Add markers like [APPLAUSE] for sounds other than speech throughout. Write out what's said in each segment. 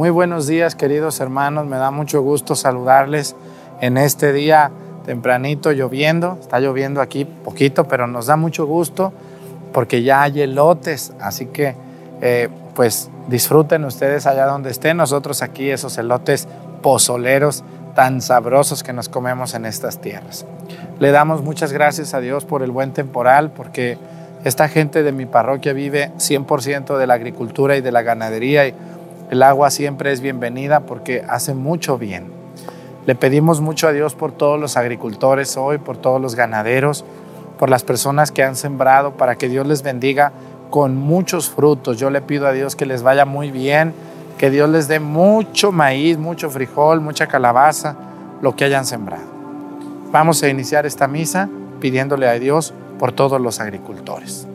Muy buenos días, queridos hermanos. Me da mucho gusto saludarles en este día tempranito lloviendo. Está lloviendo aquí poquito, pero nos da mucho gusto porque ya hay elotes. Así que, eh, pues, disfruten ustedes allá donde estén. Nosotros aquí esos elotes pozoleros tan sabrosos que nos comemos en estas tierras. Le damos muchas gracias a Dios por el buen temporal, porque esta gente de mi parroquia vive 100% de la agricultura y de la ganadería y el agua siempre es bienvenida porque hace mucho bien. Le pedimos mucho a Dios por todos los agricultores hoy, por todos los ganaderos, por las personas que han sembrado, para que Dios les bendiga con muchos frutos. Yo le pido a Dios que les vaya muy bien, que Dios les dé mucho maíz, mucho frijol, mucha calabaza, lo que hayan sembrado. Vamos a iniciar esta misa pidiéndole a Dios por todos los agricultores.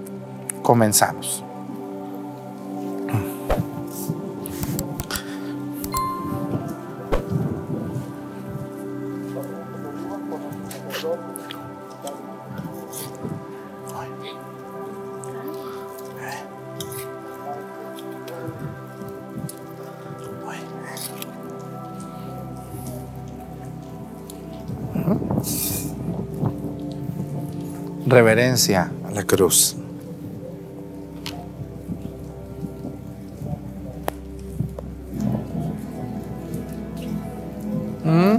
Comenzamos. Reverencia a la cruz. ¿Mm?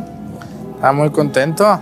¿Está muy contento?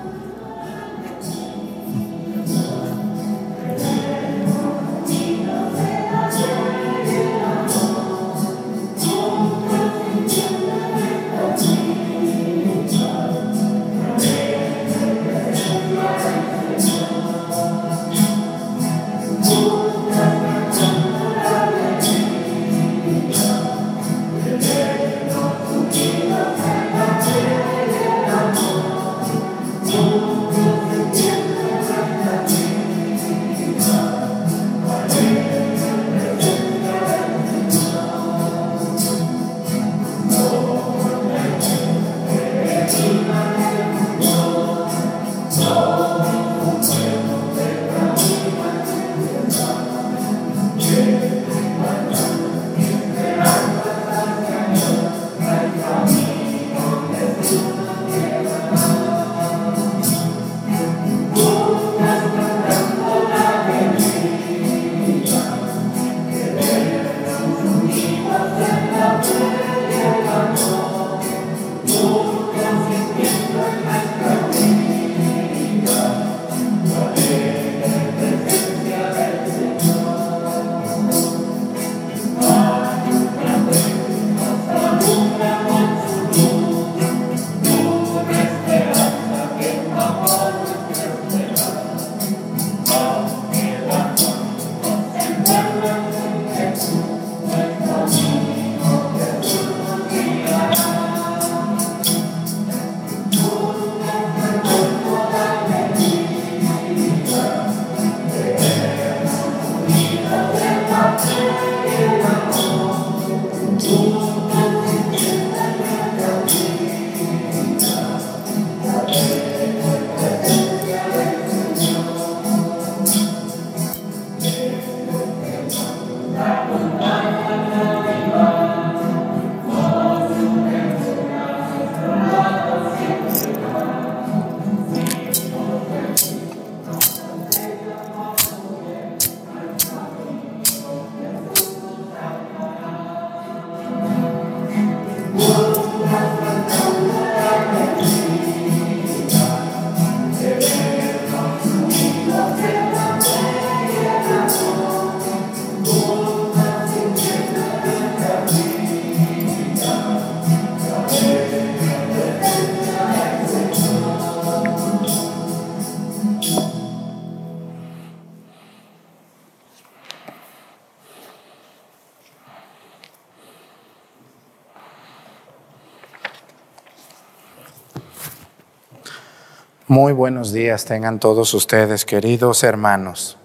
Buenos días tengan todos ustedes, queridos hermanos.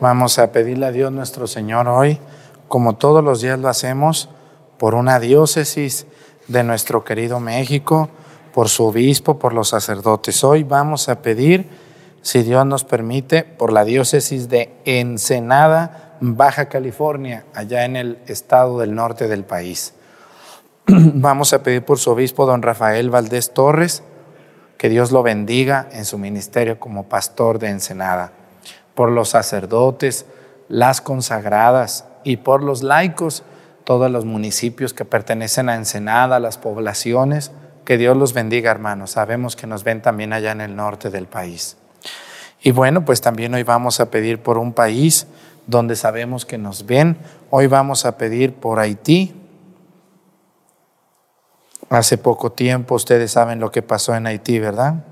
Vamos a pedirle a Dios nuestro Señor hoy, como todos los días lo hacemos, por una diócesis de nuestro querido México, por su obispo, por los sacerdotes. Hoy vamos a pedir, si Dios nos permite, por la diócesis de Ensenada, Baja California, allá en el estado del norte del país. [CLEARS THROAT] Vamos a pedir por su obispo, don Rafael Valdés Torres, que Dios lo bendiga en su ministerio como pastor de Ensenada. Por los sacerdotes, las consagradas y por los laicos, todos los municipios que pertenecen a Ensenada, las poblaciones, que Dios los bendiga, hermanos. Sabemos que nos ven también allá en el norte del país. Y bueno, pues también hoy vamos a pedir por un país donde sabemos que nos ven. Hoy vamos a pedir por Haití, Hace poco tiempo ustedes saben lo que pasó en Haití, ¿verdad?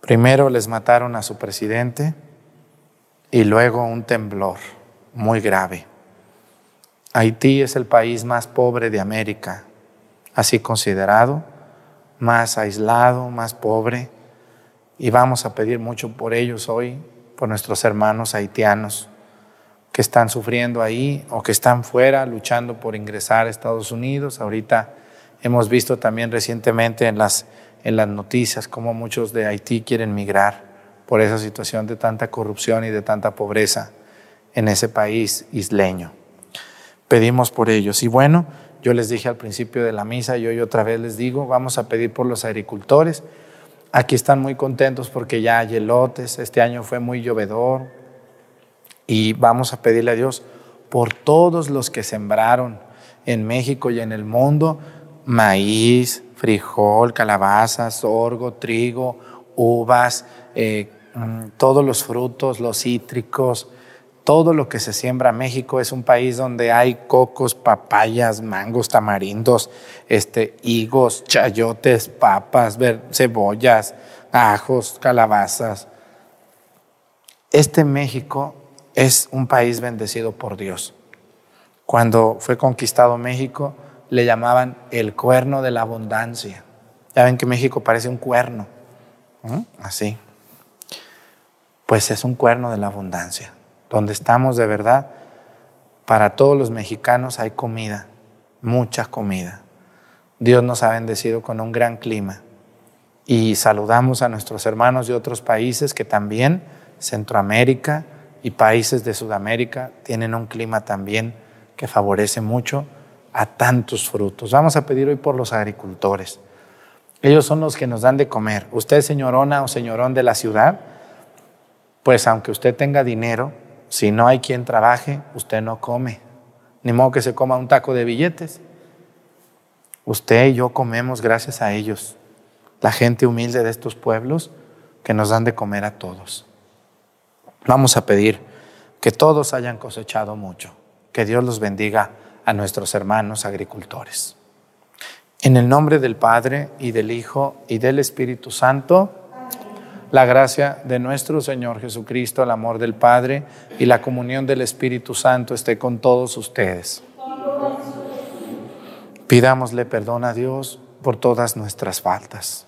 Primero les mataron a su presidente y luego un temblor muy grave. Haití es el país más pobre de América, así considerado, más aislado, más pobre, y vamos a pedir mucho por ellos hoy, por nuestros hermanos haitianos que están sufriendo ahí o que están fuera luchando por ingresar a Estados Unidos. Ahorita hemos visto también recientemente en las, en las noticias cómo muchos de Haití quieren migrar por esa situación de tanta corrupción y de tanta pobreza en ese país isleño. Pedimos por ellos. Y bueno, yo les dije al principio de la misa y hoy otra vez les digo, vamos a pedir por los agricultores. Aquí están muy contentos porque ya hay elotes, este año fue muy llovedor, y vamos a pedirle a Dios por todos los que sembraron en México y en el mundo maíz, frijol, calabaza, sorgo, trigo, uvas, eh, mm, todos los frutos, los cítricos, todo lo que se siembra. México es un país donde hay cocos, papayas, mangos, tamarindos, este, higos, chayotes, papas, cebollas, ajos, calabazas. Este México es un país bendecido por Dios. Cuando fue conquistado México, le llamaban el cuerno de la abundancia. Ya ven que México parece un cuerno, así. Pues es un cuerno de la abundancia. Donde estamos de verdad, para todos los mexicanos hay comida, mucha comida. Dios nos ha bendecido con un gran clima. Y saludamos a nuestros hermanos de otros países que también, Centroamérica, y países de Sudamérica tienen un clima también que favorece mucho a tantos frutos. Vamos a pedir hoy por los agricultores. Ellos son los que nos dan de comer. Usted, señorona o señorón de la ciudad, pues aunque usted tenga dinero, si no hay quien trabaje, usted no come. Ni modo que se coma un taco de billetes. Usted y yo comemos gracias a ellos, la gente humilde de estos pueblos que nos dan de comer a todos. Vamos a pedir que todos hayan cosechado mucho, que Dios los bendiga a nuestros hermanos agricultores. En el nombre del Padre y del Hijo y del Espíritu Santo, la gracia de nuestro Señor Jesucristo, el amor del Padre y la comunión del Espíritu Santo esté con todos ustedes. Pidámosle perdón a Dios por todas nuestras faltas.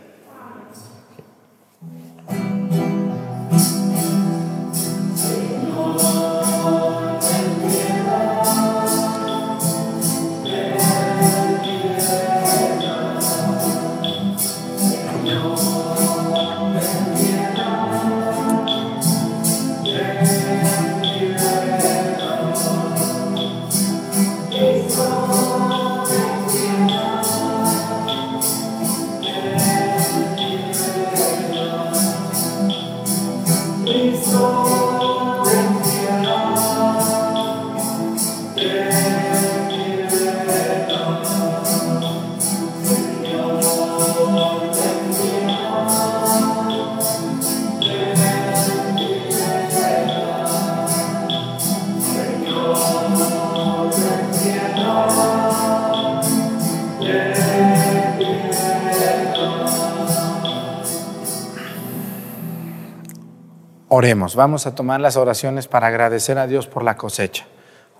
Vamos a tomar las oraciones para agradecer a Dios por la cosecha.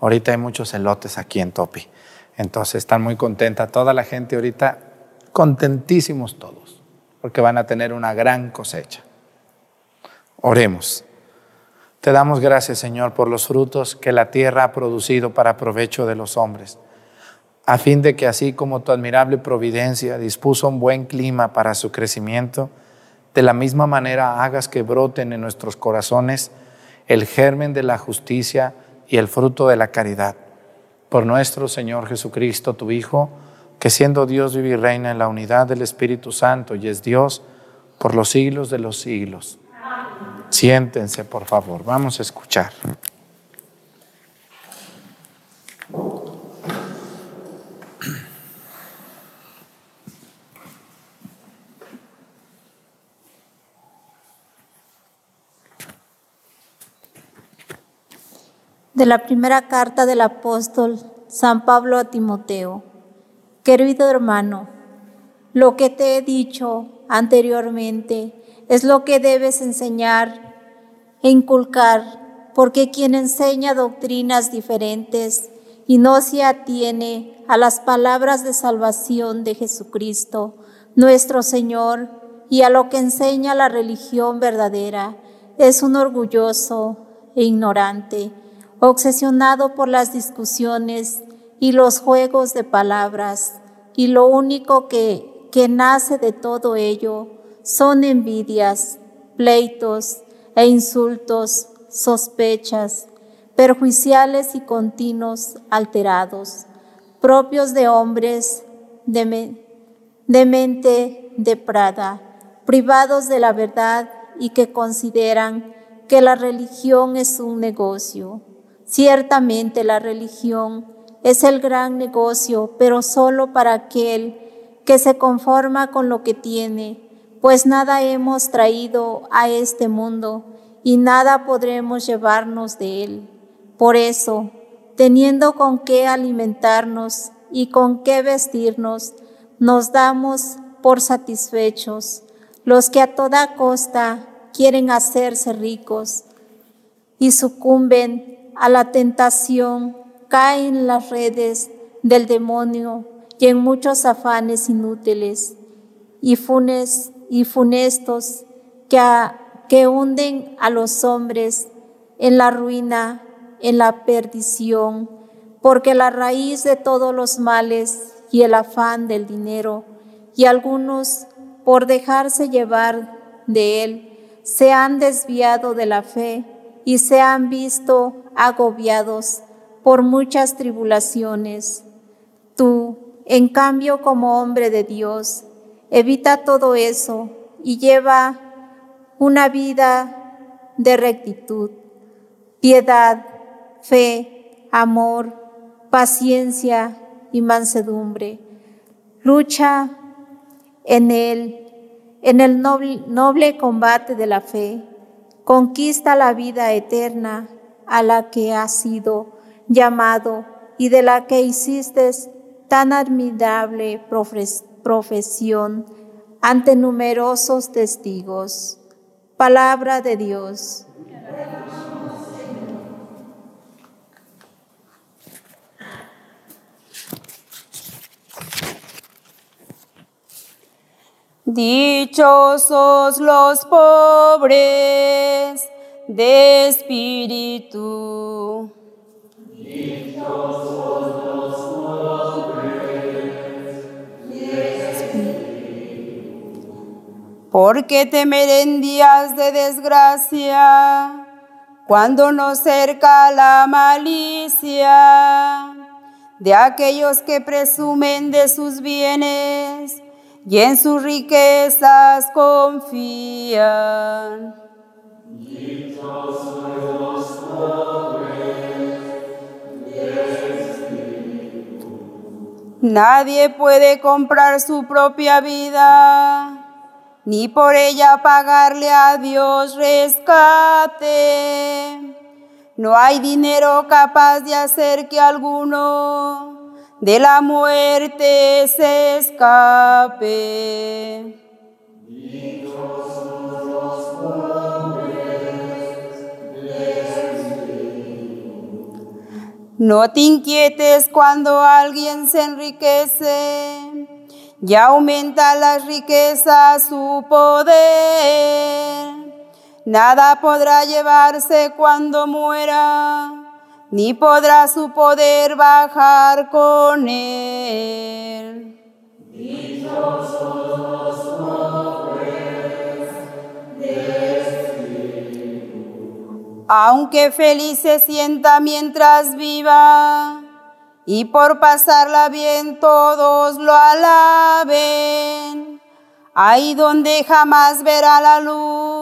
Ahorita hay muchos elotes aquí en Topi, entonces están muy contenta toda la gente ahorita, contentísimos todos, porque van a tener una gran cosecha. Oremos. Te damos gracias, Señor, por los frutos que la tierra ha producido para provecho de los hombres, a fin de que así como tu admirable providencia dispuso un buen clima para su crecimiento, de la misma manera hagas que broten en nuestros corazones el germen de la justicia y el fruto de la caridad. Por nuestro Señor Jesucristo, tu Hijo, que siendo Dios vive y reina en la unidad del Espíritu Santo y es Dios por los siglos de los siglos. Siéntense, por favor, vamos a escuchar. De la primera carta del apóstol San Pablo a Timoteo. Querido hermano, lo que te he dicho anteriormente es lo que debes enseñar e inculcar, porque quien enseña doctrinas diferentes y no se atiene a las palabras de salvación de Jesucristo, nuestro Señor, y a lo que enseña la religión verdadera, es un orgulloso e ignorante obsesionado por las discusiones y los juegos de palabras, y lo único que, que nace de todo ello son envidias, pleitos e insultos, sospechas, perjuiciales y continuos alterados, propios de hombres de, de mente deprada, privados de la verdad y que consideran que la religión es un negocio Ciertamente la religión es el gran negocio, pero solo para aquel que se conforma con lo que tiene, pues nada hemos traído a este mundo y nada podremos llevarnos de él. Por eso, teniendo con qué alimentarnos y con qué vestirnos, nos damos por satisfechos los que a toda costa quieren hacerse ricos y sucumben a la tentación, caen las redes del demonio y en muchos afanes inútiles y, funes, y funestos que, que hunden a los hombres en la ruina, en la perdición, porque la raíz de todos los males y el afán del dinero, y algunos, por dejarse llevar de él, se han desviado de la fe y se han visto agobiados por muchas tribulaciones. Tú, en cambio, como hombre de Dios, evita todo eso y lleva una vida de rectitud, piedad, fe, amor, paciencia y mansedumbre. Lucha en él, en el noble, noble combate de la fe conquista la vida eterna a la que has sido llamado y de la que hiciste tan admirable profesión ante numerosos testigos. Palabra de Dios. Dichosos los pobres de espíritu. Dichosos los pobres de espíritu. Porque días de desgracia, cuando nos cerca la malicia de aquellos que presumen de sus bienes y en sus riquezas confían. Nadie puede comprar su propia vida, ni por ella pagarle a Dios rescate. No hay dinero capaz de hacer que alguno de la muerte se escape. No te inquietes cuando alguien se enriquece, ya aumenta las riquezas su poder. Nada podrá llevarse cuando muera ni podrá su poder bajar con él. aunque feliz se sienta mientras viva, y por pasarla bien todos lo alaben. Ahí donde jamás verá la luz,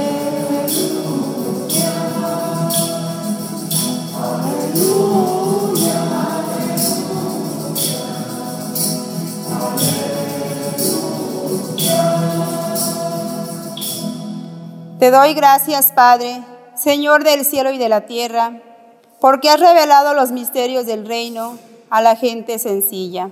Te doy gracias, Padre, Señor del cielo y de la tierra, porque has revelado los misterios del reino a la gente sencilla.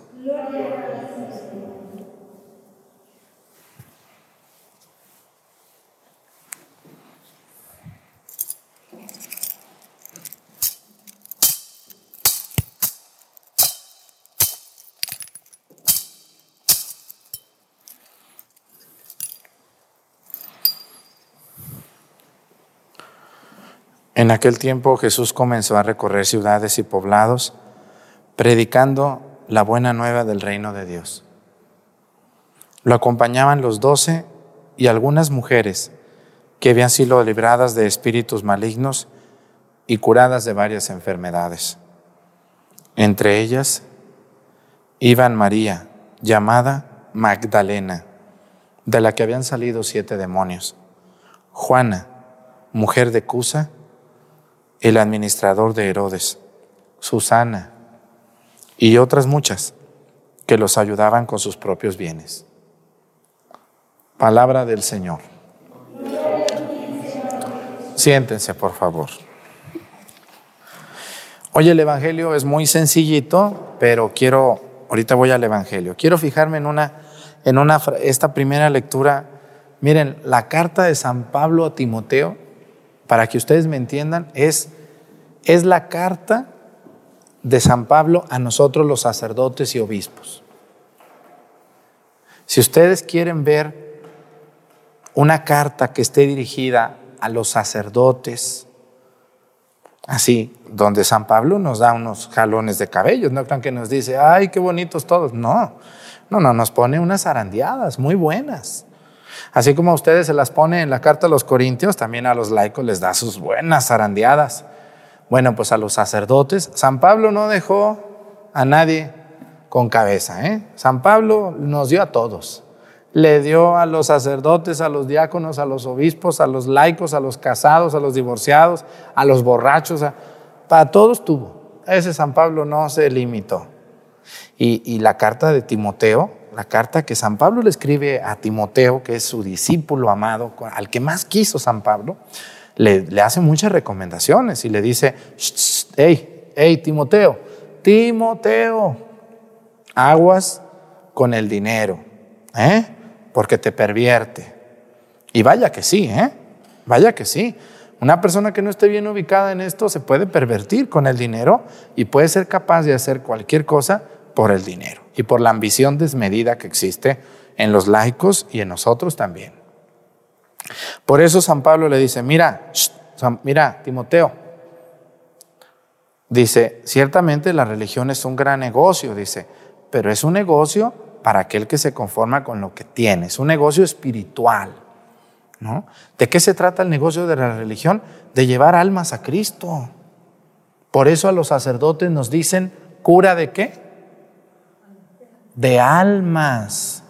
En aquel tiempo Jesús comenzó a recorrer ciudades y poblados, predicando la buena nueva del reino de Dios. Lo acompañaban los doce y algunas mujeres que habían sido libradas de espíritus malignos y curadas de varias enfermedades. Entre ellas iban María, llamada Magdalena, de la que habían salido siete demonios, Juana, mujer de Cusa, el administrador de Herodes, Susana y otras muchas que los ayudaban con sus propios bienes. Palabra del Señor. Siéntense, por favor. Hoy el Evangelio es muy sencillito, pero quiero, ahorita voy al Evangelio, quiero fijarme en una, en una, esta primera lectura. Miren, la carta de San Pablo a Timoteo para que ustedes me entiendan, es, es la carta de San Pablo a nosotros los sacerdotes y obispos. Si ustedes quieren ver una carta que esté dirigida a los sacerdotes, así, donde San Pablo nos da unos jalones de cabellos, no crean que nos dice, ay, qué bonitos todos, no, no, no, nos pone unas arandeadas muy buenas. Así como a ustedes se las pone en la carta a los corintios, también a los laicos les da sus buenas zarandeadas. Bueno, pues a los sacerdotes, San Pablo no dejó a nadie con cabeza. ¿eh? San Pablo nos dio a todos. Le dio a los sacerdotes, a los diáconos, a los obispos, a los laicos, a los casados, a los divorciados, a los borrachos. para todos tuvo. Ese San Pablo no se limitó. Y la carta de Timoteo, la carta que San Pablo le escribe a Timoteo, que es su discípulo amado, al que más quiso San Pablo, le, hace muchas recomendaciones y le dice, hey, hey, Timoteo, Timoteo, aguas con el dinero, ¿eh? porque te pervierte. Y vaya que sí, ¿eh? vaya que sí. Una persona que no esté bien ubicada en esto se puede pervertir con el dinero y puede ser capaz de hacer cualquier cosa por el dinero y por la ambición desmedida que existe en los laicos y en nosotros también. Por eso San Pablo le dice, mira, mira, Timoteo, Dice, ciertamente la religión es un gran negocio, dice, pero es un negocio para aquel que se conforma con lo que tiene, es un negocio espiritual. ¿no? ¿De qué se trata el negocio de la religión? De llevar almas a Cristo. Por eso a los sacerdotes nos dicen, ¿cura de qué? De almas.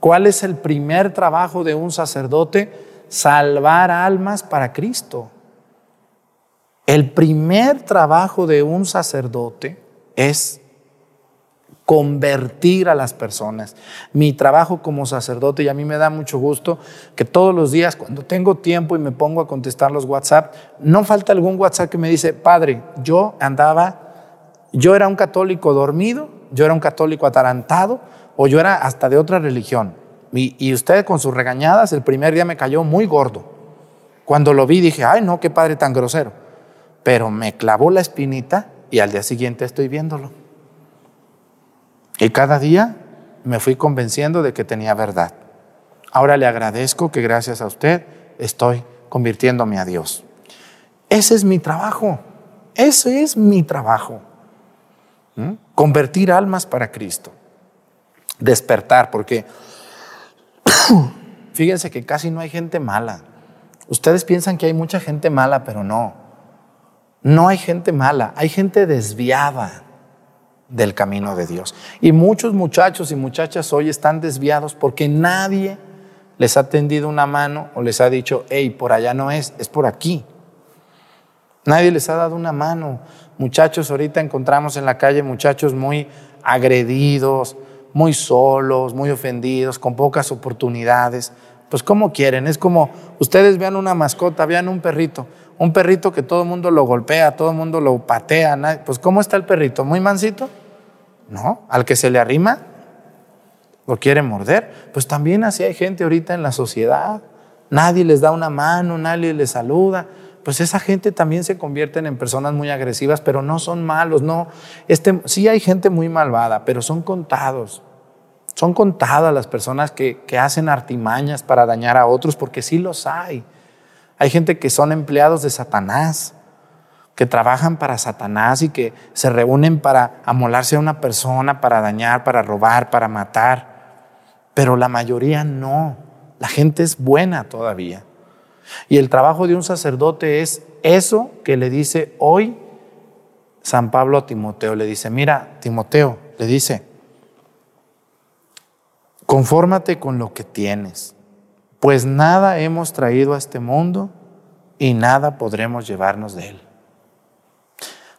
¿Cuál es el primer trabajo de un sacerdote? Salvar almas para Cristo. El primer trabajo de un sacerdote es convertir a las personas. Mi trabajo como sacerdote, y a mí me da mucho gusto que todos los días, cuando tengo tiempo y me pongo a contestar los WhatsApp, no falta algún WhatsApp que me dice, padre, yo andaba, yo era un católico dormido, yo era un católico atarantado, o yo era hasta de otra religión. Y, y usted con sus regañadas, el primer día me cayó muy gordo. Cuando lo vi dije, ay no, qué padre tan grosero. Pero me clavó la espinita y al día siguiente estoy viéndolo. Y cada día me fui convenciendo de que tenía verdad. Ahora le agradezco que gracias a usted estoy convirtiéndome a Dios. Ese es mi trabajo. Ese es mi trabajo. ¿Mm? Convertir almas para Cristo. Despertar, porque [COUGHS] fíjense que casi no hay gente mala. Ustedes piensan que hay mucha gente mala, pero no. No hay gente mala, hay gente desviada del camino de Dios. Y muchos muchachos y muchachas hoy están desviados porque nadie les ha tendido una mano o les ha dicho, hey, por allá no es, es por aquí. Nadie les ha dado una mano. Muchachos, ahorita encontramos en la calle muchachos muy agredidos, muy solos, muy ofendidos, con pocas oportunidades. Pues como quieren, es como ustedes vean una mascota, vean un perrito, un perrito que todo el mundo lo golpea, todo el mundo lo patea, pues ¿cómo está el perrito? ¿Muy mansito? No, al que se le arrima, lo quiere morder. Pues también así hay gente ahorita en la sociedad. Nadie les da una mano, nadie les saluda. Pues esa gente también se convierten en personas muy agresivas, pero no son malos, no. Este, sí hay gente muy malvada, pero son contados. Son contadas las personas que, que hacen artimañas para dañar a otros, porque sí los hay. Hay gente que son empleados de Satanás, que trabajan para Satanás y que se reúnen para amolarse a una persona, para dañar, para robar, para matar. Pero la mayoría no. La gente es buena todavía. Y el trabajo de un sacerdote es eso que le dice hoy San Pablo a Timoteo. Le dice, mira, Timoteo, le dice, confórmate con lo que tienes pues nada hemos traído a este mundo y nada podremos llevarnos de él.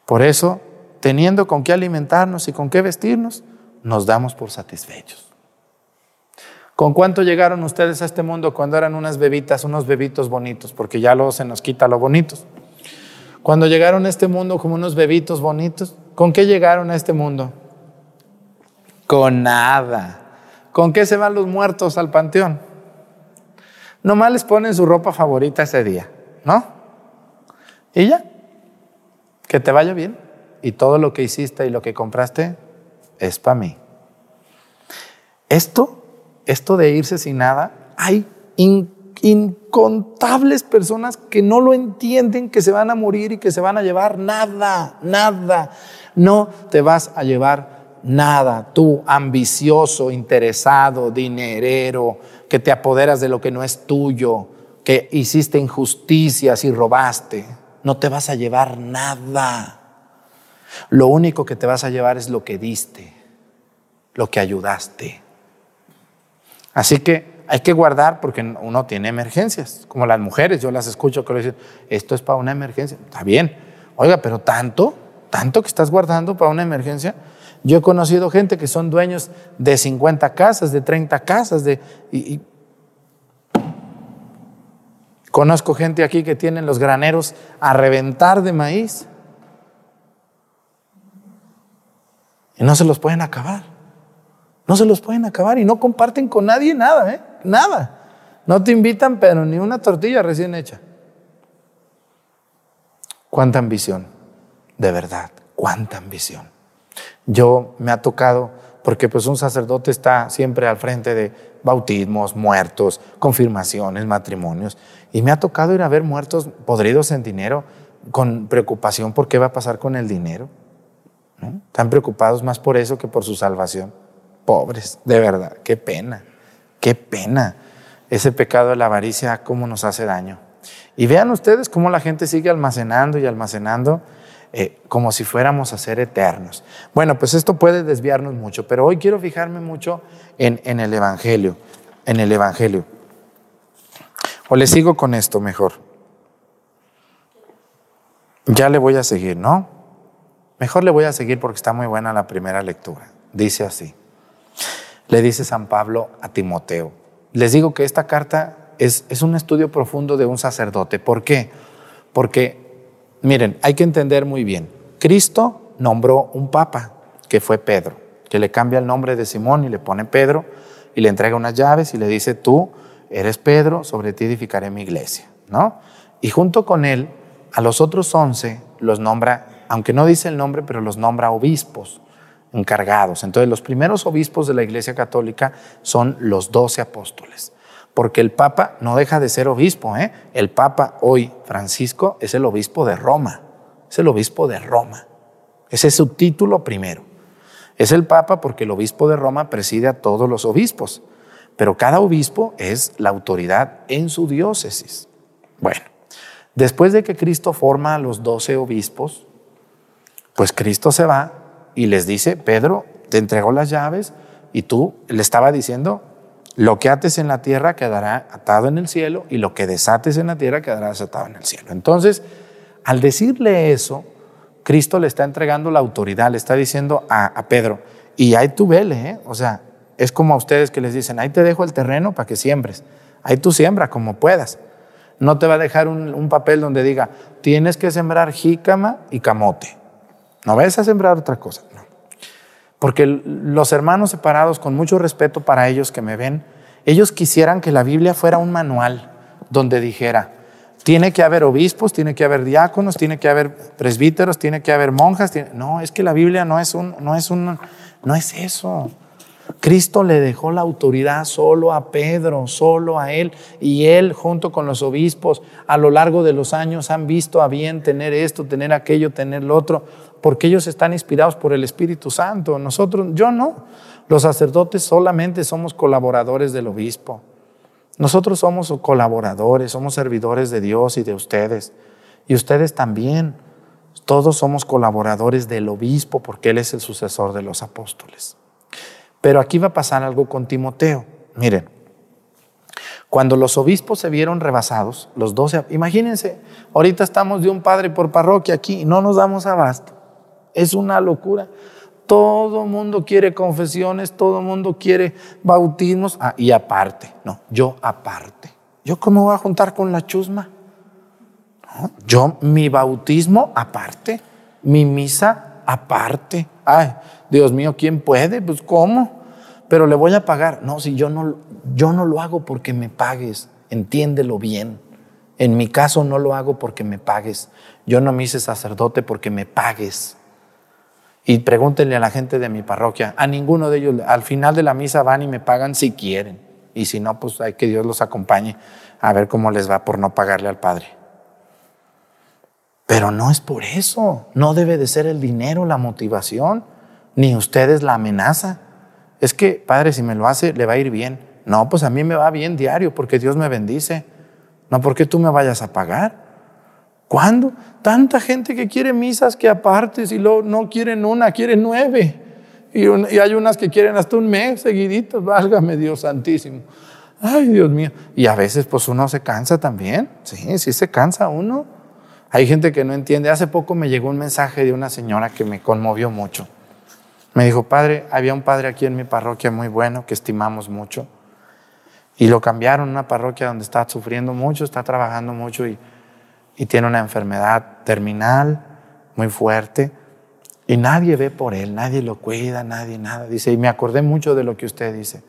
Por eso, teniendo con qué alimentarnos y con qué vestirnos, nos damos por satisfechos. ¿Con cuánto llegaron ustedes a este mundo cuando eran unas bebitas, unos bebitos bonitos? Porque ya luego se nos quita lo bonitos. Cuando llegaron a este mundo como unos bebitos bonitos, ¿con qué llegaron a este mundo? Con nada. ¿Con qué se van los muertos al panteón? Nomás les ponen su ropa favorita ese día, ¿no? Y ya, que te vaya bien. Y todo lo que hiciste y lo que compraste es para mí. Esto, esto de irse sin nada, hay incontables personas que no lo entienden, que se van a morir y que se van a llevar nada, nada. No te vas a llevar nada, tú ambicioso, interesado, dinerero, que te apoderas de lo que no es tuyo, que hiciste injusticias y robaste, no te vas a llevar nada. Lo único que te vas a llevar es lo que diste, lo que ayudaste. Así que hay que guardar porque uno tiene emergencias, como las mujeres, yo las escucho que le dicen, esto es para una emergencia. Está bien, oiga, pero tanto, tanto que estás guardando para una emergencia. Yo he conocido gente que son dueños de 50 casas, de 30 casas, de, conozco gente aquí que tienen los graneros a reventar de maíz y no se los pueden acabar. No se los pueden acabar y no comparten con nadie nada, ¿eh? Nada. No te invitan, pero ni una tortilla recién hecha. Cuánta ambición, de verdad, cuánta ambición. Yo me ha tocado, porque pues un sacerdote está siempre al frente de bautismos, muertos, confirmaciones, matrimonios, y me ha tocado ir a ver muertos podridos en dinero, con preocupación por qué va a pasar con el dinero. Están preocupados más por eso que por su salvación. Pobres, de verdad, qué pena, qué pena. Ese pecado de la avaricia, cómo nos hace daño. Y vean ustedes cómo la gente sigue almacenando y almacenando eh, como si fuéramos a ser eternos. Bueno, pues esto puede desviarnos mucho, pero hoy quiero fijarme mucho en, en el Evangelio, en el Evangelio. O le sigo con esto mejor. Ya le voy a seguir, ¿no? Mejor le voy a seguir porque está muy buena la primera lectura. Dice así. Le dice San Pablo a Timoteo. Les digo que esta carta es, es un estudio profundo de un sacerdote. ¿Por qué? Porque Miren, hay que entender muy bien. Cristo nombró un papa, que fue Pedro, que le cambia el nombre de Simón y le pone Pedro y le entrega unas llaves y le dice, tú eres Pedro, sobre ti edificaré mi iglesia, ¿no? Y junto con él, a los otros once los nombra, aunque no dice el nombre, pero los nombra obispos encargados. Entonces los primeros obispos de la iglesia católica son los doce apóstoles porque el Papa no deja de ser obispo. ¿eh? El Papa hoy, Francisco, es el obispo de Roma, es el obispo de Roma. Ese es su título primero. Es el Papa porque el obispo de Roma preside a todos los obispos, pero cada obispo es la autoridad en su diócesis. Bueno, después de que Cristo forma a los doce obispos, pues Cristo se va y les dice, Pedro, te entregó las llaves y tú le estaba diciendo, lo que ates en la tierra quedará atado en el cielo y lo que desates en la tierra quedará desatado en el cielo. Entonces, al decirle eso, Cristo le está entregando la autoridad, le está diciendo a, Pedro, y ahí tú vele, ¿eh? o sea, es como a ustedes que les dicen, ahí te dejo el terreno para que siembres, ahí tú siembra como puedas. No te va a dejar un, papel donde diga, tienes que sembrar jícama y camote. No vayas a sembrar otra cosa. Porque los hermanos separados, con mucho respeto para ellos que me ven, ellos quisieran que la Biblia fuera un manual donde dijera, tiene que haber obispos, tiene que haber diáconos, tiene que haber presbíteros, tiene que haber monjas. No, es que la Biblia no es, un, no es, un, no es eso. Cristo le dejó la autoridad solo a Pedro, solo a él, y él junto con los obispos a lo largo de los años han visto a bien tener esto, tener aquello, tener lo otro porque ellos están inspirados por el Espíritu Santo. Nosotros, yo no. Los sacerdotes solamente somos colaboradores del obispo. Nosotros somos colaboradores, somos servidores de Dios y de ustedes. Y ustedes también. Todos somos colaboradores del obispo porque él es el sucesor de los apóstoles. Pero aquí va a pasar algo con Timoteo. Miren, cuando los obispos se vieron rebasados, los doce, imagínense, ahorita estamos de un padre por parroquia aquí y no nos damos abasto. Es una locura. Todo mundo quiere confesiones, todo mundo quiere bautismos. Ah, y aparte, no, yo aparte. ¿Yo cómo voy a juntar con la chusma? yo, mi bautismo aparte, mi misa aparte. Ay, Dios mío, ¿quién puede? Pues ¿cómo? Pero le voy a pagar. No, si yo no, yo no lo hago porque me pagues, entiéndelo bien. En mi caso no lo hago porque me pagues. Yo no me hice sacerdote porque me pagues. Y pregúntenle a la gente de mi parroquia, a ninguno de ellos, al final de la misa van y me pagan si quieren. Y si no, pues hay que Dios los acompañe a ver cómo les va por no pagarle al Padre. Pero no es por eso, no debe de ser el dinero la motivación, ni ustedes la amenaza. Es que, Padre, si me lo hace, le va a ir bien. No, pues a mí me va bien diario porque Dios me bendice. No porque tú me vayas a pagar. ¿Cuándo? Tanta gente que quiere misas que aparte, si lo, no quieren una, quieren nueve. Y, hay unas que quieren hasta un mes seguiditos, válgame Dios santísimo. Ay, Dios mío. Y a veces pues uno se cansa también. Sí, sí se cansa uno. Hay gente que no entiende. Hace poco me llegó un mensaje de una señora que me conmovió mucho. Me dijo, padre, había un padre aquí en mi parroquia muy bueno que estimamos mucho. Y lo cambiaron a una parroquia donde está sufriendo mucho, está trabajando mucho y y tiene una enfermedad terminal muy fuerte y nadie ve por él, nadie lo cuida, nadie nada. Dice, y me acordé mucho de lo que usted dice.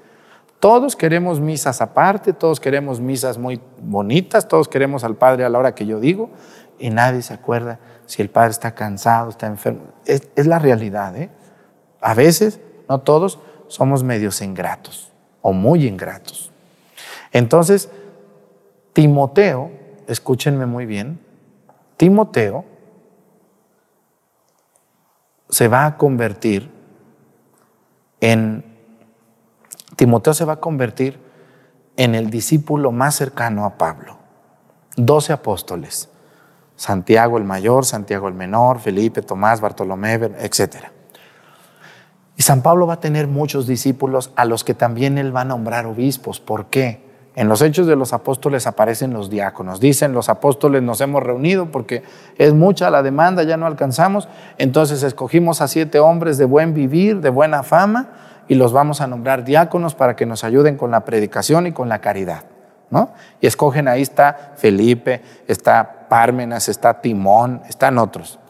Todos queremos misas aparte, todos queremos misas muy bonitas, todos queremos al Padre a la hora que yo digo y nadie se acuerda si el Padre está cansado, está enfermo. Es, la realidad. ¿eh? A veces, no todos, somos medios ingratos o muy ingratos. Entonces, Timoteo escúchenme muy bien, Timoteo se va a convertir en, Timoteo se va a convertir en el discípulo más cercano a Pablo. Doce apóstoles, Santiago el mayor, Santiago el menor, Felipe, Tomás, Bartolomé, etc. Y San Pablo va a tener muchos discípulos a los que también él va a nombrar obispos. ¿Por qué? En los hechos de los apóstoles aparecen los diáconos. Dicen los apóstoles nos hemos reunido porque es mucha la demanda, ya no alcanzamos. Entonces escogimos a siete hombres de buen vivir, de buena fama, y los vamos a nombrar diáconos para que nos ayuden con la predicación y con la caridad. ¿no? Y escogen ahí está Felipe, está Pármenas, está Timón, están otros.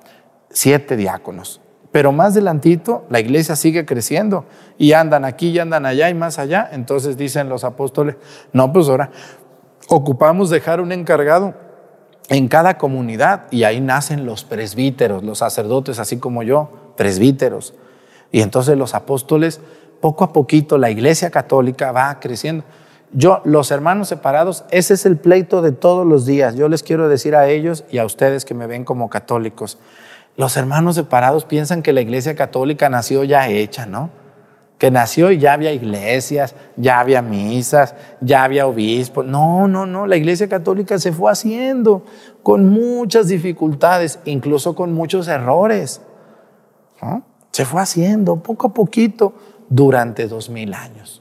Siete diáconos. Pero más adelantito la iglesia sigue creciendo y andan aquí y andan allá y más allá. Entonces dicen los apóstoles, no, pues ahora ocupamos dejar un encargado en cada comunidad y ahí nacen los presbíteros, los sacerdotes, así como yo, presbíteros. Y entonces los apóstoles, poco a poquito, la iglesia católica va creciendo. Yo, los hermanos separados, ese es el pleito de todos los días. Yo les quiero decir a ellos y a ustedes que me ven como católicos, los hermanos separados piensan que la iglesia católica nació ya hecha, ¿no? Que nació y ya había iglesias, ya había misas, ya había obispos. No, no, no, la iglesia católica se fue haciendo con muchas dificultades, incluso con muchos errores. Se fue haciendo poco a poquito durante dos mil años.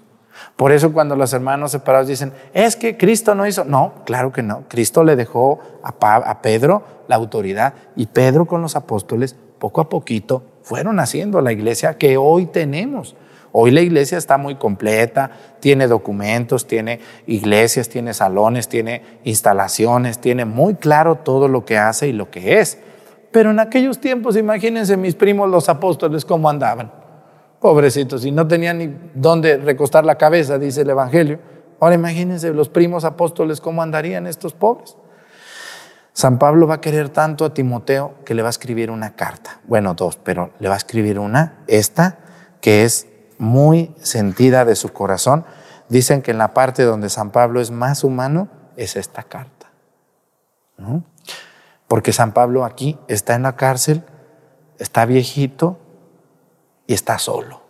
Por eso cuando los hermanos separados dicen, es que Cristo no hizo, no, claro que no, Cristo le dejó a, Pedro la autoridad y Pedro con los apóstoles poco a poquito fueron haciendo la iglesia que hoy tenemos. Hoy la iglesia está muy completa, tiene documentos, tiene iglesias, tiene salones, tiene instalaciones, tiene muy claro todo lo que hace y lo que es. Pero en aquellos tiempos, imagínense mis primos los apóstoles cómo andaban. Pobrecitos, y no tenían ni dónde recostar la cabeza, dice el Evangelio. Ahora imagínense los primos apóstoles cómo andarían estos pobres. San Pablo va a querer tanto a Timoteo que le va a escribir una carta. Bueno, dos, pero le va a escribir una, esta, que es muy sentida de su corazón. Dicen que en la parte donde San Pablo es más humano es esta carta. Porque San Pablo aquí está en la cárcel, está viejito, y está solo.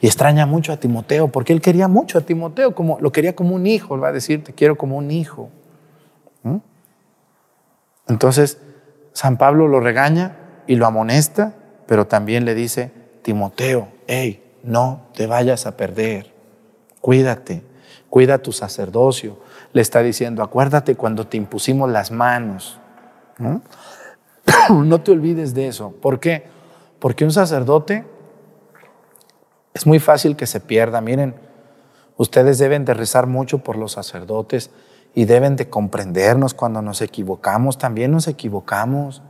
Y extraña mucho a Timoteo, porque él quería mucho a Timoteo, como, lo quería como un hijo, va a decir, te quiero como un hijo. ¿Mm? Entonces, San Pablo lo regaña y lo amonesta, pero también le dice, Timoteo, hey, no te vayas a perder, cuídate, cuida tu sacerdocio. Le está diciendo, acuérdate cuando te impusimos las manos. ¿Mm? [COUGHS] no te olvides de eso. ¿Por qué? Porque un sacerdote es muy fácil que se pierda. Miren, ustedes deben de rezar mucho por los sacerdotes y deben de comprendernos cuando nos equivocamos. También nos equivocamos.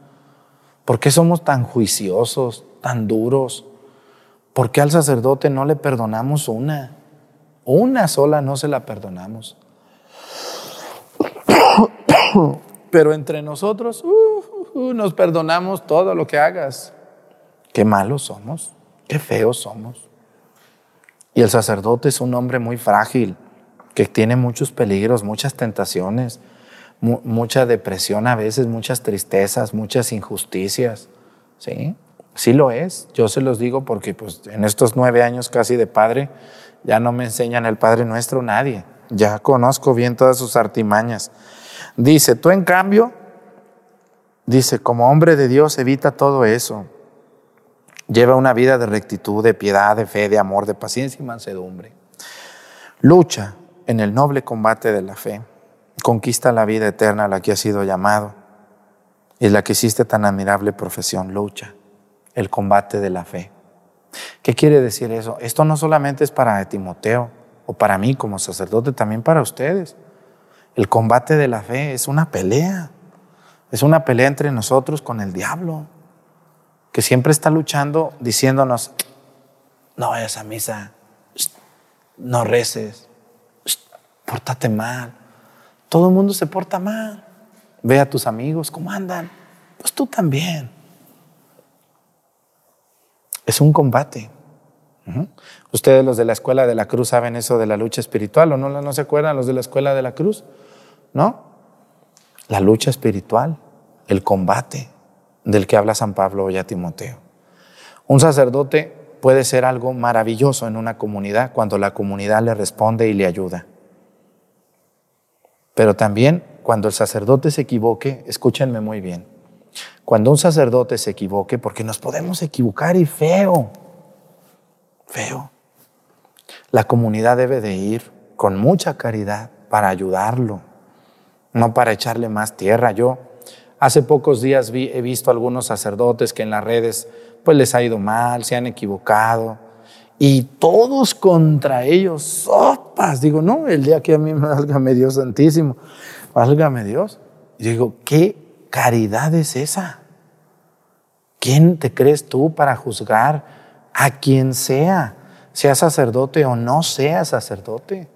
¿Por qué somos tan juiciosos, tan duros? ¿Por qué al sacerdote no le perdonamos una? Una sola no se la perdonamos. [COUGHS] Pero entre nosotros uh, uh, nos perdonamos todo lo que hagas. Qué malos somos, qué feos somos. Y el sacerdote es un hombre muy frágil, que tiene muchos peligros, muchas tentaciones, mucha depresión a veces, muchas tristezas, muchas injusticias. ¿Sí? Sí lo es. Yo se los digo porque pues, en estos nueve años casi de padre, ya no me enseñan el Padre Nuestro nadie. Ya conozco bien todas sus artimañas. Dice, tú en cambio, dice, como hombre de Dios evita todo eso. Lleva una vida de rectitud, de piedad, de fe, de amor, de paciencia y mansedumbre. Lucha en el noble combate de la fe. Conquista la vida eterna a la que ha sido llamado. Es la que hiciste tan admirable profesión. Lucha. El combate de la fe. ¿Qué quiere decir eso? Esto no solamente es para Timoteo o para mí como sacerdote, también para ustedes. El combate de la fe es una pelea. Es una pelea entre nosotros con el diablo que siempre está luchando diciéndonos, no vayas a misa, no reces, pórtate mal. Todo el mundo se porta mal. Ve a tus amigos cómo andan. Pues tú también. Es un combate. Ustedes los de la Escuela de la Cruz saben eso de la lucha espiritual, ¿o no, no se acuerdan los de la Escuela de la Cruz? ¿No? La lucha espiritual. el combate del que habla San Pablo hoy a Timoteo. Un sacerdote puede ser algo maravilloso en una comunidad cuando la comunidad le responde y le ayuda. Pero también cuando el sacerdote se equivoque, escúchenme muy bien, cuando un sacerdote se equivoque, porque nos podemos equivocar y feo, feo, la comunidad debe de ir con mucha caridad para ayudarlo, no para echarle más tierra. Yo hace pocos días he visto algunos sacerdotes que en las redes pues les ha ido mal, se han equivocado y todos contra ellos, sopas. Digo, no, el día que a mí me [LAUGHS] válgame Dios Santísimo, válgame Dios. Y digo, ¿qué caridad es esa? ¿Quién te crees tú para juzgar a quien sea, sea sacerdote o no sea sacerdote?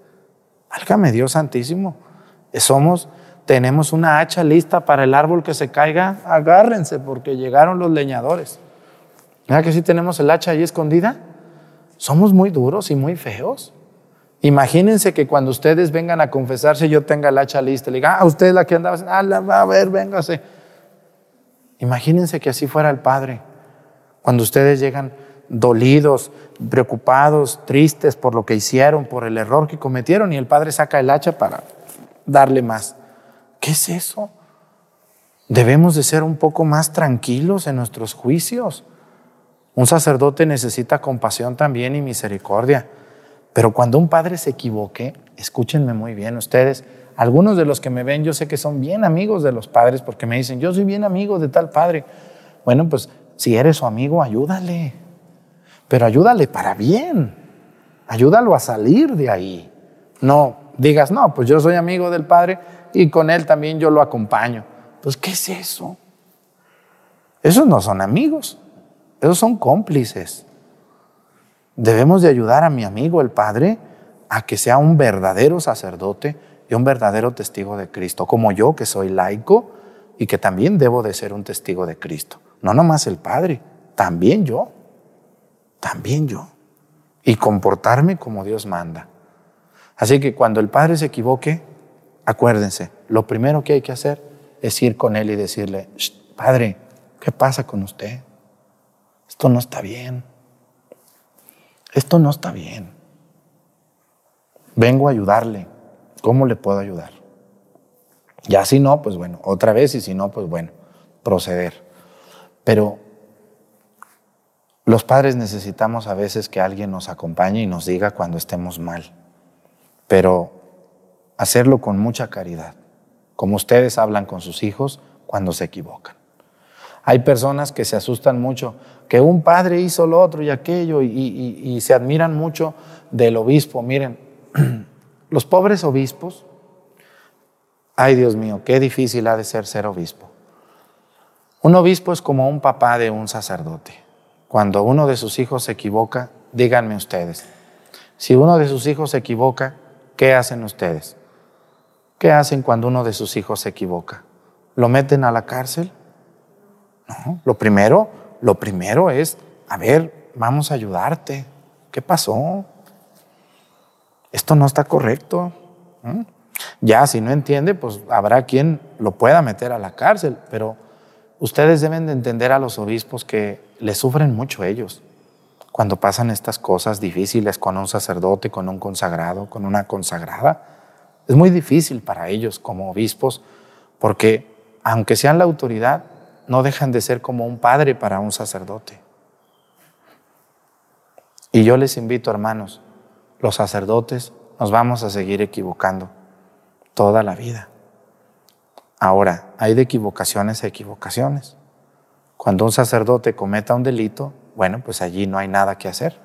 Válgame Dios Santísimo. Somos, tenemos una hacha lista para el árbol que se caiga, agárrense porque llegaron los leñadores. ¿Verdad que sí tenemos el hacha ahí escondida? Somos muy duros y muy feos. Imagínense que cuando ustedes vengan a confesarse yo tenga el hacha lista le diga, ah, usted es la que andaba, ah, la va a ver, véngase. Imagínense que así fuera el Padre. Cuando ustedes llegan dolidos, preocupados, tristes por lo que hicieron, por el error que cometieron y el Padre saca el hacha para darle más. ¿Qué es eso? Debemos de ser un poco más tranquilos en nuestros juicios. Un sacerdote necesita compasión también y misericordia. Pero cuando un padre se equivoque, escúchenme muy bien ustedes, algunos de los que me ven yo sé que son bien amigos de los padres porque me dicen, yo soy bien amigo de tal padre. Bueno, pues si eres su amigo, ayúdale. Pero ayúdale para bien. Ayúdalo a salir de ahí. No digas, no, pues yo soy amigo del padre y con él también yo lo acompaño. Pues, ¿qué es eso? Esos no son amigos. Esos son cómplices. Debemos de ayudar a mi amigo el Padre a que sea un verdadero sacerdote y un verdadero testigo de Cristo, como yo que soy laico y que también debo de ser un testigo de Cristo. No nomás el Padre, también yo, también yo. Y comportarme como Dios manda. Así que cuando el Padre se equivoque, acuérdense, lo primero que hay que hacer es ir con Él y decirle, Padre, ¿qué pasa con usted? esto no está bien. Esto no está bien. Vengo a ayudarle. ¿Cómo le puedo ayudar? Ya si no, pues bueno, otra vez y si no, pues bueno, proceder. Pero los padres necesitamos a veces que alguien nos acompañe y nos diga cuando estemos mal, pero hacerlo con mucha caridad, como ustedes hablan con sus hijos cuando se equivocan. Hay personas que se asustan mucho, que un padre hizo lo otro y aquello y, se admiran mucho del obispo. Miren, [CLEARS THROAT] los pobres obispos, ay Dios mío, qué difícil ha de ser ser obispo. Un obispo es como un papá de un sacerdote. Cuando uno de sus hijos se equivoca, díganme ustedes, si uno de sus hijos se equivoca, ¿qué hacen ustedes? ¿Qué hacen cuando uno de sus hijos se equivoca? ¿Lo meten a la cárcel? lo primero, lo primero es, a ver, vamos a ayudarte. ¿Qué pasó? Esto no está correcto. Ya, si no entiende, pues habrá quien lo pueda meter a la cárcel, pero ustedes deben de entender a los obispos que le sufren mucho ellos cuando pasan estas cosas difíciles con un sacerdote, con un consagrado, con una consagrada. Es muy difícil para ellos como obispos porque aunque sean la autoridad, no dejan de ser como un padre para un sacerdote. Y yo les invito, hermanos, los sacerdotes nos vamos a seguir equivocando toda la vida. Ahora, hay de equivocaciones a equivocaciones. Cuando un sacerdote cometa un delito, bueno, pues allí no hay nada que hacer.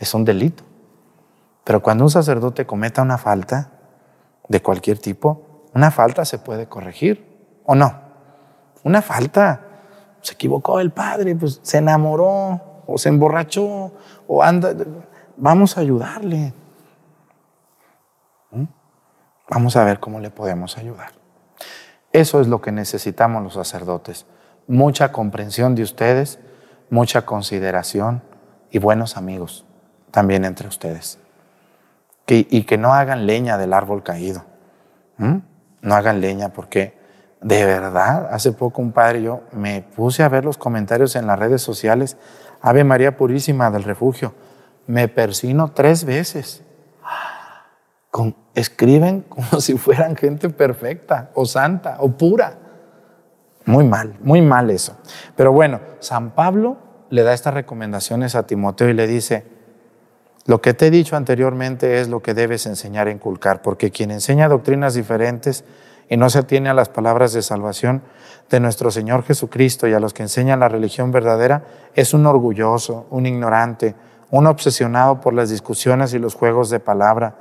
Es un delito. Pero cuando un sacerdote cometa una falta de cualquier tipo, una falta se puede corregir o no una falta. Se equivocó el padre, pues se enamoró o se emborrachó o anda. Vamos a ayudarle. ¿Mm? Vamos a ver cómo le podemos ayudar. Eso es lo que necesitamos los sacerdotes. Mucha comprensión de ustedes, mucha consideración y buenos amigos también entre ustedes. Y que no hagan leña del árbol caído. ¿Mm? No hagan leña porque De verdad, hace poco un padre y yo me puse a ver los comentarios en las redes sociales. Ave María Purísima del Refugio. Me persino tres veces. Con, escriben [LAUGHS] como si fueran gente perfecta o santa o pura. Muy mal, muy mal eso. Pero bueno, San Pablo le da estas recomendaciones a Timoteo y le dice, lo que te he dicho anteriormente es lo que debes enseñar e inculcar, porque quien enseña doctrinas diferentes y no se atiene a las palabras de salvación de nuestro Señor Jesucristo y a los que enseñan la religión verdadera, es un orgulloso, un ignorante, un obsesionado por las discusiones y los juegos de palabra.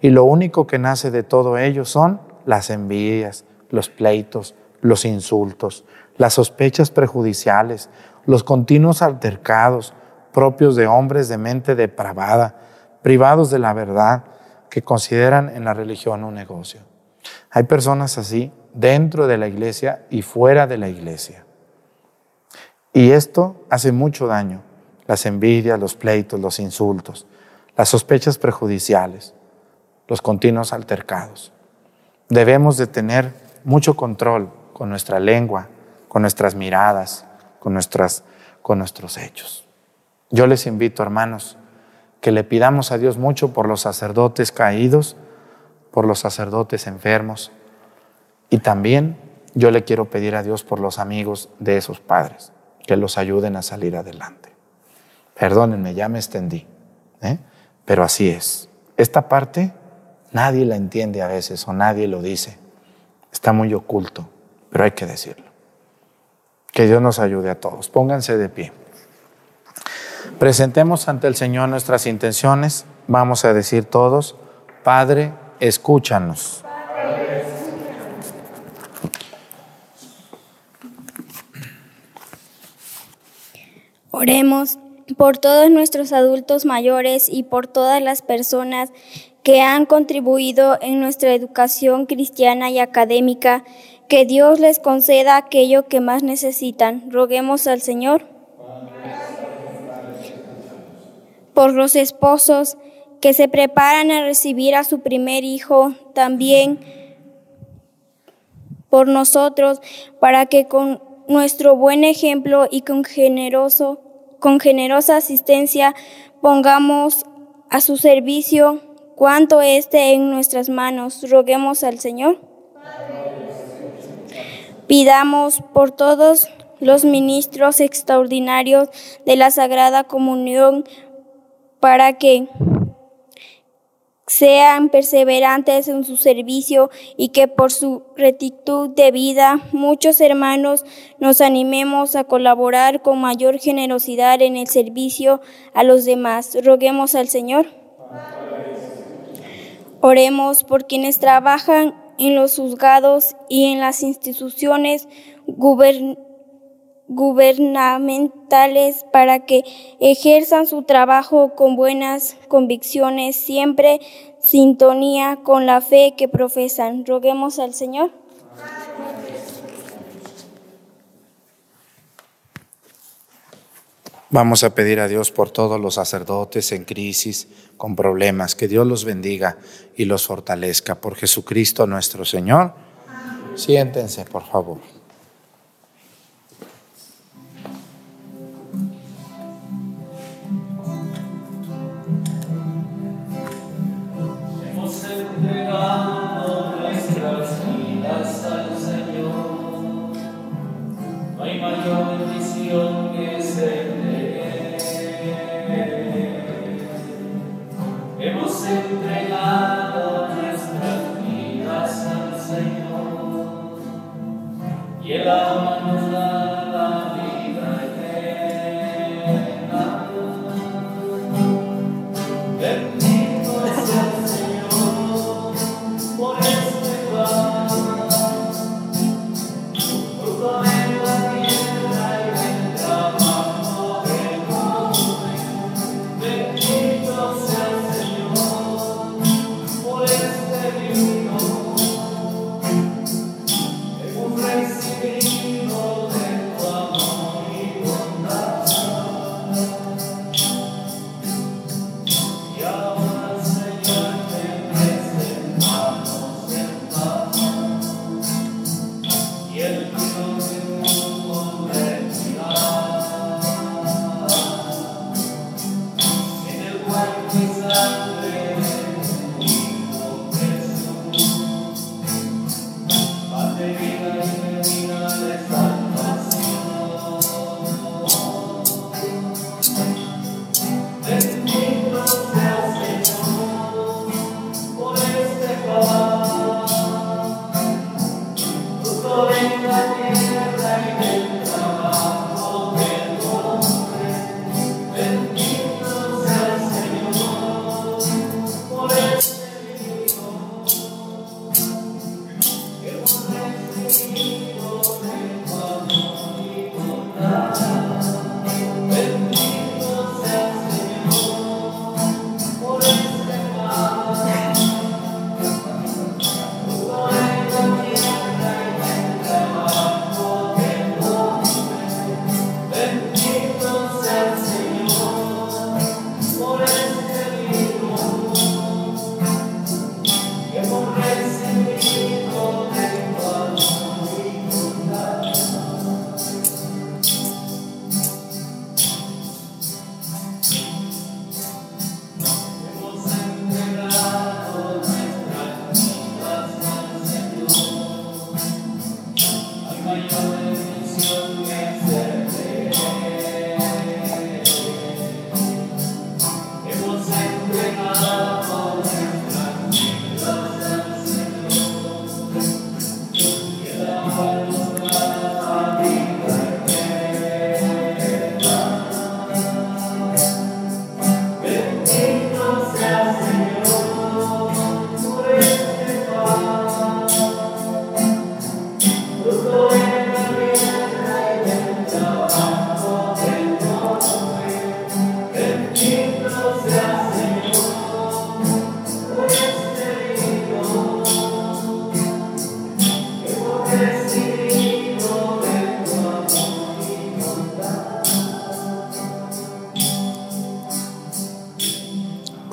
Y lo único que nace de todo ello son las envidias, los pleitos, los insultos, las sospechas prejudiciales, los continuos altercados propios de hombres de mente depravada, privados de la verdad, que consideran en la religión un negocio. Hay personas así dentro de la iglesia y fuera de la iglesia. Y esto hace mucho daño. Las envidias, los pleitos, los insultos, las sospechas prejudiciales, los continuos altercados. Debemos de tener mucho control con nuestra lengua, con nuestras miradas, con, nuestras, con nuestros hechos. Yo les invito, hermanos, que le pidamos a Dios mucho por los sacerdotes caídos, por los sacerdotes enfermos. Y también yo le quiero pedir a Dios por los amigos de esos padres, que los ayuden a salir adelante. Perdónenme, ya me extendí, ¿eh? pero así es. Esta parte nadie la entiende a veces o nadie lo dice. Está muy oculto, pero hay que decirlo. Que Dios nos ayude a todos. Pónganse de pie. Presentemos ante el Señor nuestras intenciones. Vamos a decir todos, Padre, escúchanos. Oremos por todos nuestros adultos mayores y por todas las personas que han contribuido en nuestra educación cristiana y académica, que Dios les conceda aquello que más necesitan. Roguemos al Señor. Por los esposos que se preparan a recibir a su primer hijo, también por nosotros, para que con nuestro buen ejemplo y con generoso, con generosa asistencia pongamos a su servicio cuanto esté en nuestras manos. Roguemos al Señor. Pidamos por todos los ministros extraordinarios de la Sagrada Comunión para que sean perseverantes en su servicio y que por su rectitud de vida muchos hermanos nos animemos a colaborar con mayor generosidad en el servicio a los demás. Roguemos al Señor. Oremos por quienes trabajan en los juzgados y en las instituciones gubernamentales gubernamentales para que ejerzan su trabajo con buenas convicciones, siempre sintonía con la fe que profesan. Roguemos al Señor. Vamos a pedir a Dios por todos los sacerdotes en crisis, con problemas, que Dios los bendiga y los fortalezca. Por Jesucristo nuestro Señor. Siéntense, por favor.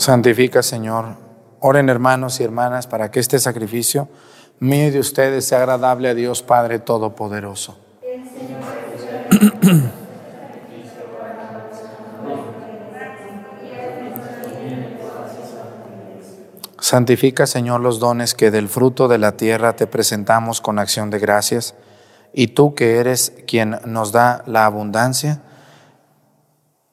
Santifica, Señor. Oren hermanos y hermanas para que este sacrificio mío y de ustedes sea agradable a Dios Padre Todopoderoso. Santifica, Señor, los dones que del fruto de la tierra te presentamos con acción de gracias, y tú que eres quien nos da la abundancia,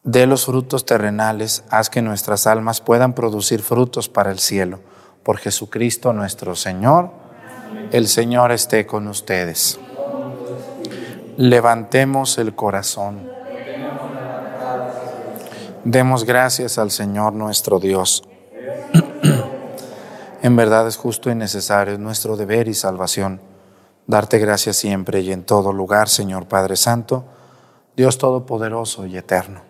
de los frutos terrenales, haz que nuestras almas puedan producir frutos para el cielo. Por Jesucristo nuestro Señor, el Señor esté con ustedes. Levantemos el corazón. Demos gracias al Señor nuestro Dios. [CLEARS THROAT] en verdad es justo y necesario, es nuestro deber y salvación, darte gracias siempre y en todo lugar, Señor Padre Santo, Dios Todopoderoso y Eterno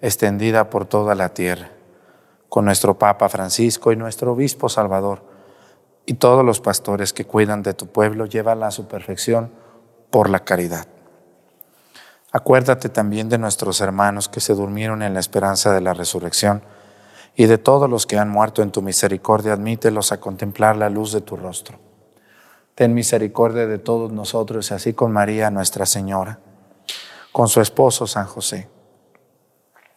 extendida por toda la tierra, con nuestro Papa Francisco y nuestro Obispo Salvador, y todos los pastores que cuidan de tu pueblo, llévala a su perfección por la caridad. Acuérdate también de nuestros hermanos que se durmieron en la esperanza de la resurrección, y de todos los que han muerto en tu misericordia, admítelos a contemplar la luz de tu rostro. Ten misericordia de todos nosotros, y así con María, Nuestra Señora, con su esposo San José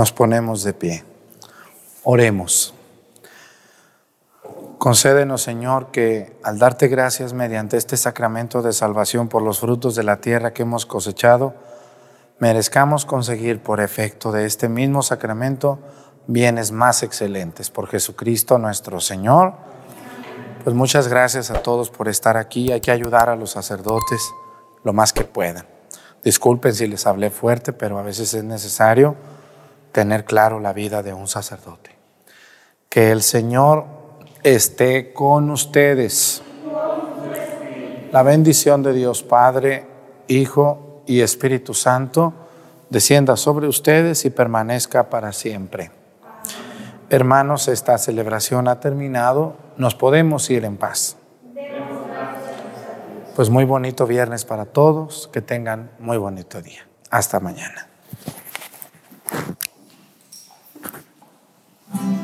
Nos ponemos de pie. Oremos. Concédenos, Señor, que al darte gracias mediante este sacramento de salvación por los frutos de la tierra que hemos cosechado, merezcamos conseguir por efecto de este mismo sacramento bienes más excelentes. Por Jesucristo nuestro Señor. Pues muchas gracias a todos por estar aquí. Hay que ayudar a los sacerdotes lo más que puedan. Disculpen si les hablé fuerte, pero a veces es necesario tener claro la vida de un sacerdote. Que el Señor esté con ustedes. La bendición de Dios Padre, Hijo y Espíritu Santo descienda sobre ustedes y permanezca para siempre. Hermanos, esta celebración ha terminado. Nos podemos ir en paz. Pues muy bonito viernes para todos. Que tengan muy bonito día. Hasta mañana. Thank you.